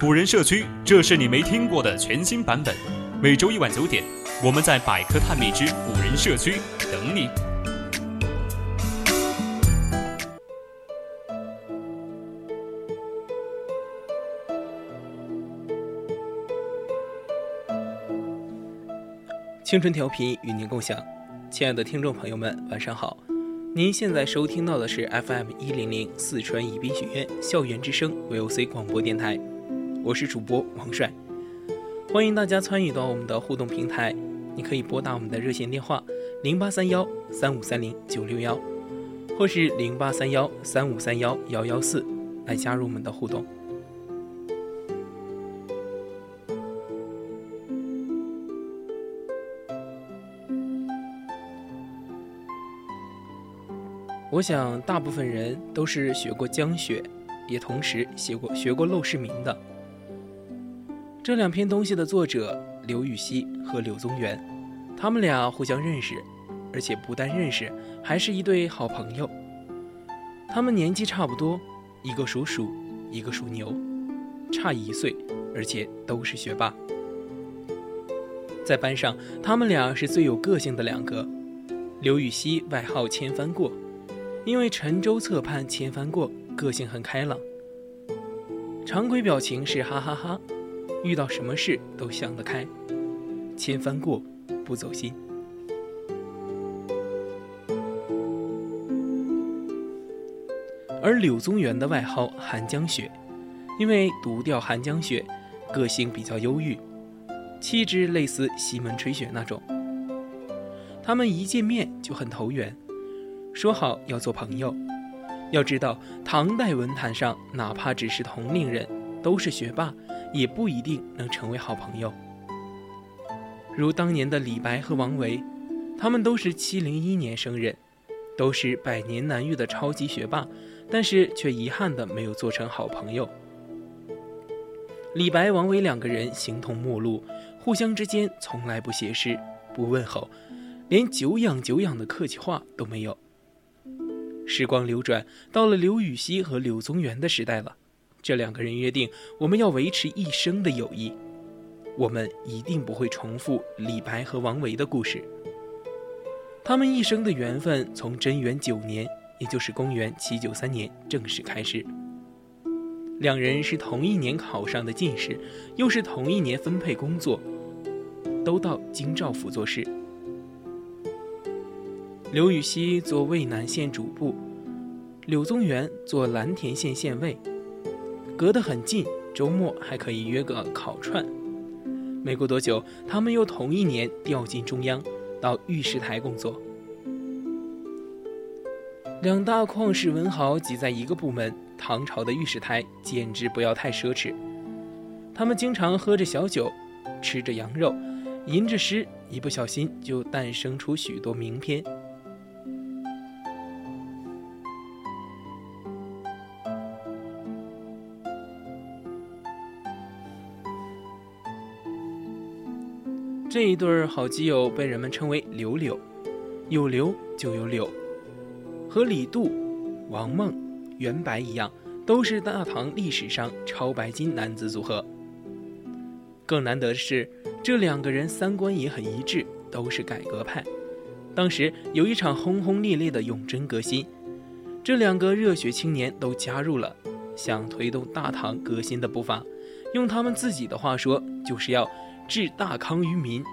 古人社区，这是你没听过的全新版本。每周一晚九点，我们在百科探秘之古人社区等你。青春调频与您共享，亲爱的听众朋友们，晚上好。您现在收听到的是 FM 一零零四川宜宾学院校园之声 VOC 广播电台，我是主播王帅，欢迎大家参与到我们的互动平台。你可以拨打我们的热线电话零八三幺三五三零九六幺，或是零八三幺三五三幺幺幺四来加入我们的互动。我想，大部分人都是学过江雪，也同时写过学过《陋室铭》的。这两篇东西的作者刘禹锡和柳宗元，他们俩互相认识，而且不但认识，还是一对好朋友。他们年纪差不多，一个属鼠，一个属牛，差一岁，而且都是学霸。在班上，他们俩是最有个性的两个。刘禹锡外号“千帆过”。因为沉舟侧畔千帆过，个性很开朗，常规表情是哈哈哈，遇到什么事都想得开，千帆过不走心。而柳宗元的外号寒江雪，因为独钓寒江雪，个性比较忧郁，气质类似西门吹雪那种。他们一见面就很投缘。说好要做朋友，要知道唐代文坛上，哪怕只是同龄人，都是学霸，也不一定能成为好朋友。如当年的李白和王维，他们都是七零一年生人，都是百年难遇的超级学霸，但是却遗憾的没有做成好朋友。李白、王维两个人形同陌路，互相之间从来不写诗，不问候，连久仰久仰的客气话都没有。时光流转，到了刘禹锡和柳宗元的时代了。这两个人约定，我们要维持一生的友谊。我们一定不会重复李白和王维的故事。他们一生的缘分从贞元九年，也就是公元七九三年正式开始。两人是同一年考上的进士，又是同一年分配工作，都到京兆府做事。刘禹锡做渭南县主簿，柳宗元做蓝田县县尉，隔得很近，周末还可以约个烤串。没过多久，他们又同一年调进中央，到御史台工作。两大旷世文豪挤在一个部门，唐朝的御史台简直不要太奢侈。他们经常喝着小酒，吃着羊肉，吟着诗，一不小心就诞生出许多名篇。这一对好基友被人们称为“柳柳”，有柳就有柳，和李杜、王孟、袁白一样，都是大唐历史上超白金男子组合。更难得的是，这两个人三观也很一致，都是改革派。当时有一场轰轰烈烈的永贞革新，这两个热血青年都加入了，想推动大唐革新的步伐。用他们自己的话说，就是要。治大康于民，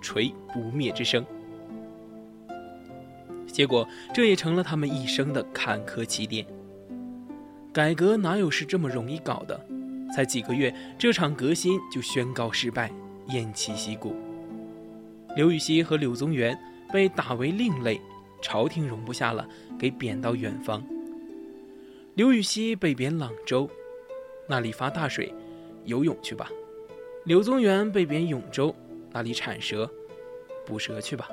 垂不灭之声。结果，这也成了他们一生的坎坷起点。改革哪有是这么容易搞的？才几个月，这场革新就宣告失败，偃旗息鼓。刘禹锡和柳宗元被打为另类，朝廷容不下了，给贬到远方。刘禹锡被贬朗州，那里发大水，游泳去吧。柳宗元被贬永州，那里产蛇，捕蛇去吧。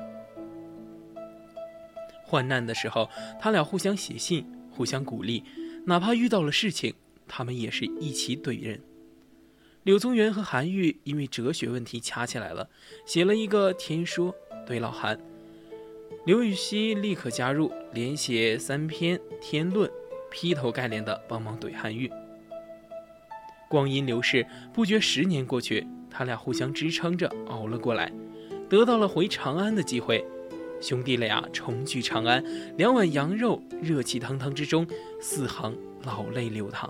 患难的时候，他俩互相写信，互相鼓励，哪怕遇到了事情，他们也是一起怼人。柳宗元和韩愈因为哲学问题掐起来了，写了一个《天说》怼老韩。刘禹锡立刻加入，连写三篇《天论》，劈头盖脸的帮忙怼韩愈。光阴流逝，不觉十年过去，他俩互相支撑着熬了过来，得到了回长安的机会。兄弟俩重聚长安，两碗羊肉，热气腾腾之中，四行老泪流淌。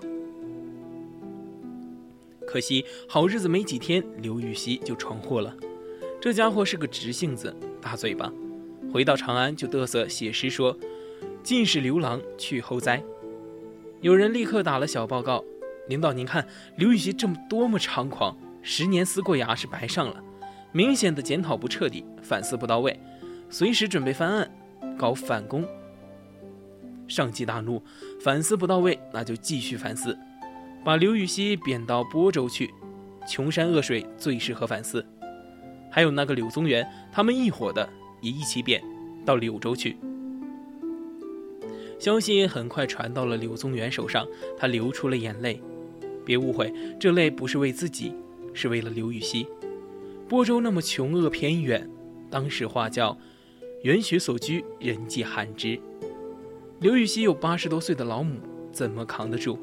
可惜好日子没几天，刘禹锡就闯祸了。这家伙是个直性子，大嘴巴。回到长安就嘚瑟写诗说：“尽是刘郎去后哉。”有人立刻打了小报告：“领导，您看刘禹锡这么多么猖狂，十年思过牙是白上了，明显的检讨不彻底，反思不到位，随时准备翻案，搞反攻。”上级大怒：“反思不到位，那就继续反思。”把刘禹锡贬到播州去，穷山恶水最适合反思。还有那个柳宗元，他们一伙的也一起贬到柳州去。消息很快传到了柳宗元手上，他流出了眼泪。别误会，这泪不是为自己，是为了刘禹锡。播州那么穷恶偏远，当时话叫“远雪所居，人迹罕至”。刘禹锡有八十多岁的老母，怎么扛得住？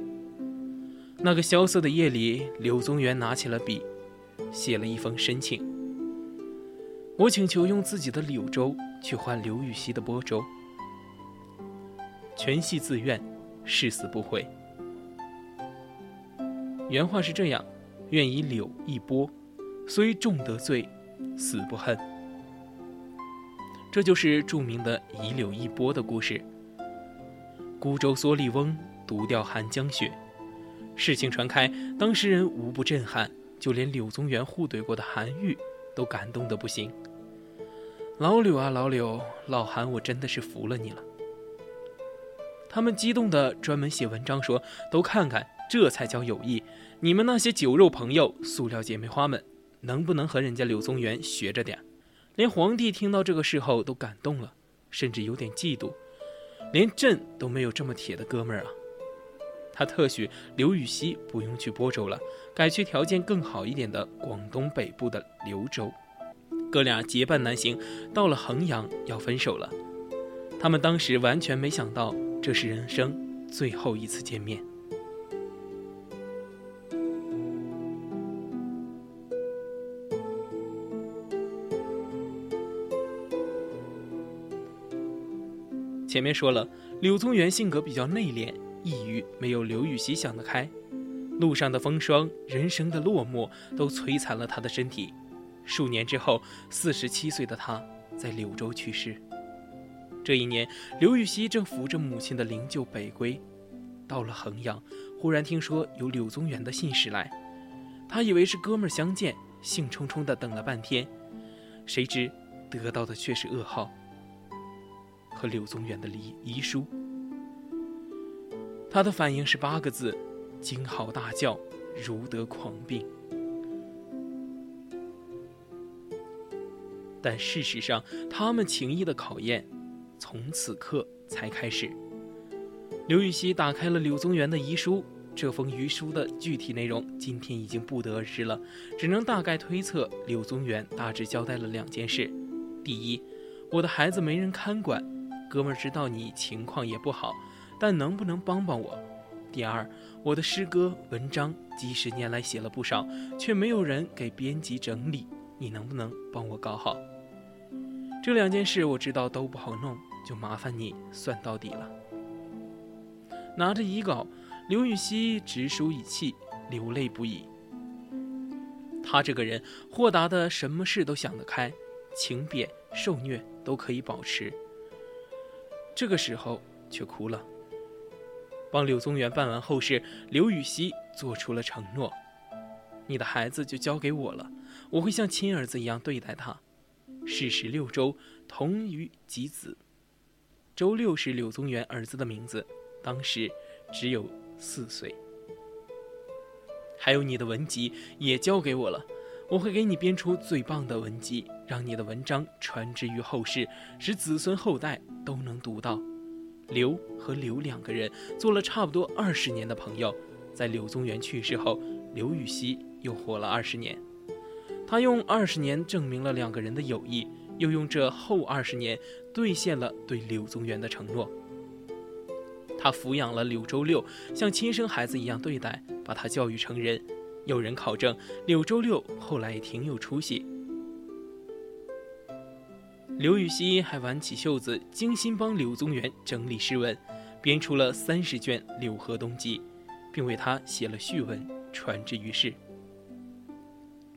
那个萧瑟的夜里，柳宗元拿起了笔，写了一封申请。我请求用自己的柳州去换刘禹锡的播州，全系自愿，誓死不悔。原话是这样：愿以柳一波，虽众得罪，死不恨。这就是著名的以柳一波的故事。孤舟蓑笠翁，独钓寒江雪。事情传开，当事人无不震撼，就连柳宗元互怼过的韩愈都感动得不行。老柳啊老柳，老韩，我真的是服了你了。他们激动的专门写文章说：“都看看，这才叫友谊！你们那些酒肉朋友、塑料姐妹花们，能不能和人家柳宗元学着点？”连皇帝听到这个事后都感动了，甚至有点嫉妒，连朕都没有这么铁的哥们儿啊！他特许刘禹锡不用去播州了，改去条件更好一点的广东北部的柳州。哥俩结伴南行，到了衡阳要分手了。他们当时完全没想到，这是人生最后一次见面。前面说了，柳宗元性格比较内敛。抑郁没有刘禹锡想得开，路上的风霜，人生的落寞，都摧残了他的身体。数年之后，四十七岁的他在柳州去世。这一年，刘禹锡正扶着母亲的灵柩北归，到了衡阳，忽然听说有柳宗元的信使来，他以为是哥们儿相见，兴冲冲地等了半天，谁知得到的却是噩耗，和柳宗元的遗遗书。他的反应是八个字：惊嚎大叫，如得狂病。但事实上，他们情谊的考验从此刻才开始。刘禹锡打开了柳宗元的遗书，这封遗书的具体内容今天已经不得而知了，只能大概推测。柳宗元大致交代了两件事：第一，我的孩子没人看管，哥们儿知道你情况也不好。但能不能帮帮我？第二，我的诗歌文章几十年来写了不少，却没有人给编辑整理，你能不能帮我搞好？这两件事我知道都不好弄，就麻烦你算到底了。拿着遗稿，刘禹锡直抒以气，流泪不已。他这个人豁达的，什么事都想得开，情贬受虐都可以保持。这个时候却哭了。帮柳宗元办完后事，刘禹锡做出了承诺：“你的孩子就交给我了，我会像亲儿子一样对待他。世时六周，同于己子。周六是柳宗元儿子的名字，当时只有四岁。还有你的文集也交给我了，我会给你编出最棒的文集，让你的文章传之于后世，使子孙后代都能读到。刘和刘两个人做了差不多二十年的朋友，在柳宗元去世后，刘禹锡又活了二十年。他用二十年证明了两个人的友谊，又用这后二十年兑现了对柳宗元的承诺。他抚养了柳周六，像亲生孩子一样对待，把他教育成人。有人考证，柳周六后来也挺有出息。刘禹锡还挽起袖子，精心帮柳宗元整理诗文，编出了三十卷《柳河东集》，并为他写了序文，传之于世。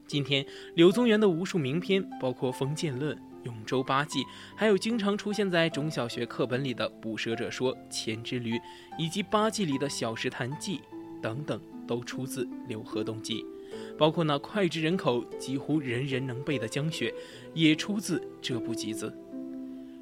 今天，柳宗元的无数名篇，包括《封建论》《永州八记》，还有经常出现在中小学课本里的《捕蛇者说》《黔之驴》，以及八记里的《小石潭记》等等。都出自《刘河东记》，包括那脍炙人口、几乎人人能背的《江雪》，也出自这部集子。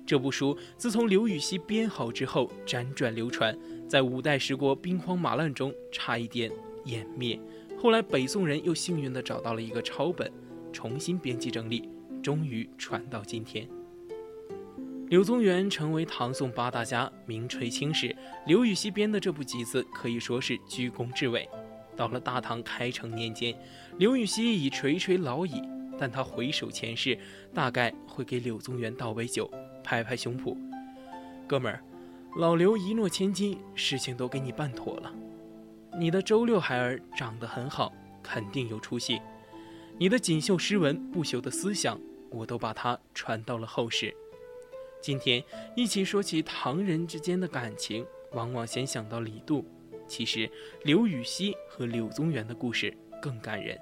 这部书自从刘禹锡编好之后，辗转流传，在五代十国兵荒马乱中差一点湮灭。后来北宋人又幸运地找到了一个抄本，重新编辑整理，终于传到今天。柳宗元成为唐宋八大家，名垂青史。刘禹锡编的这部集子可以说是居功至伟。到了大唐开成年间，刘禹锡已垂垂老矣，但他回首前世，大概会给柳宗元倒杯酒，拍拍胸脯：“哥们儿，老刘一诺千金，事情都给你办妥了。你的周六孩儿长得很好，肯定有出息。你的锦绣诗文、不朽的思想，我都把它传到了后世。今天一起说起唐人之间的感情，往往先想到李杜。”其实，刘禹锡和柳宗元的故事更感人。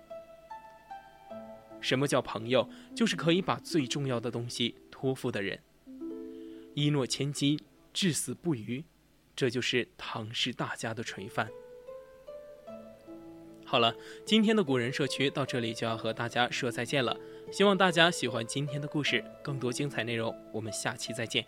什么叫朋友？就是可以把最重要的东西托付的人。一诺千金，至死不渝，这就是唐氏大家的垂范。好了，今天的古人社区到这里就要和大家说再见了。希望大家喜欢今天的故事，更多精彩内容，我们下期再见。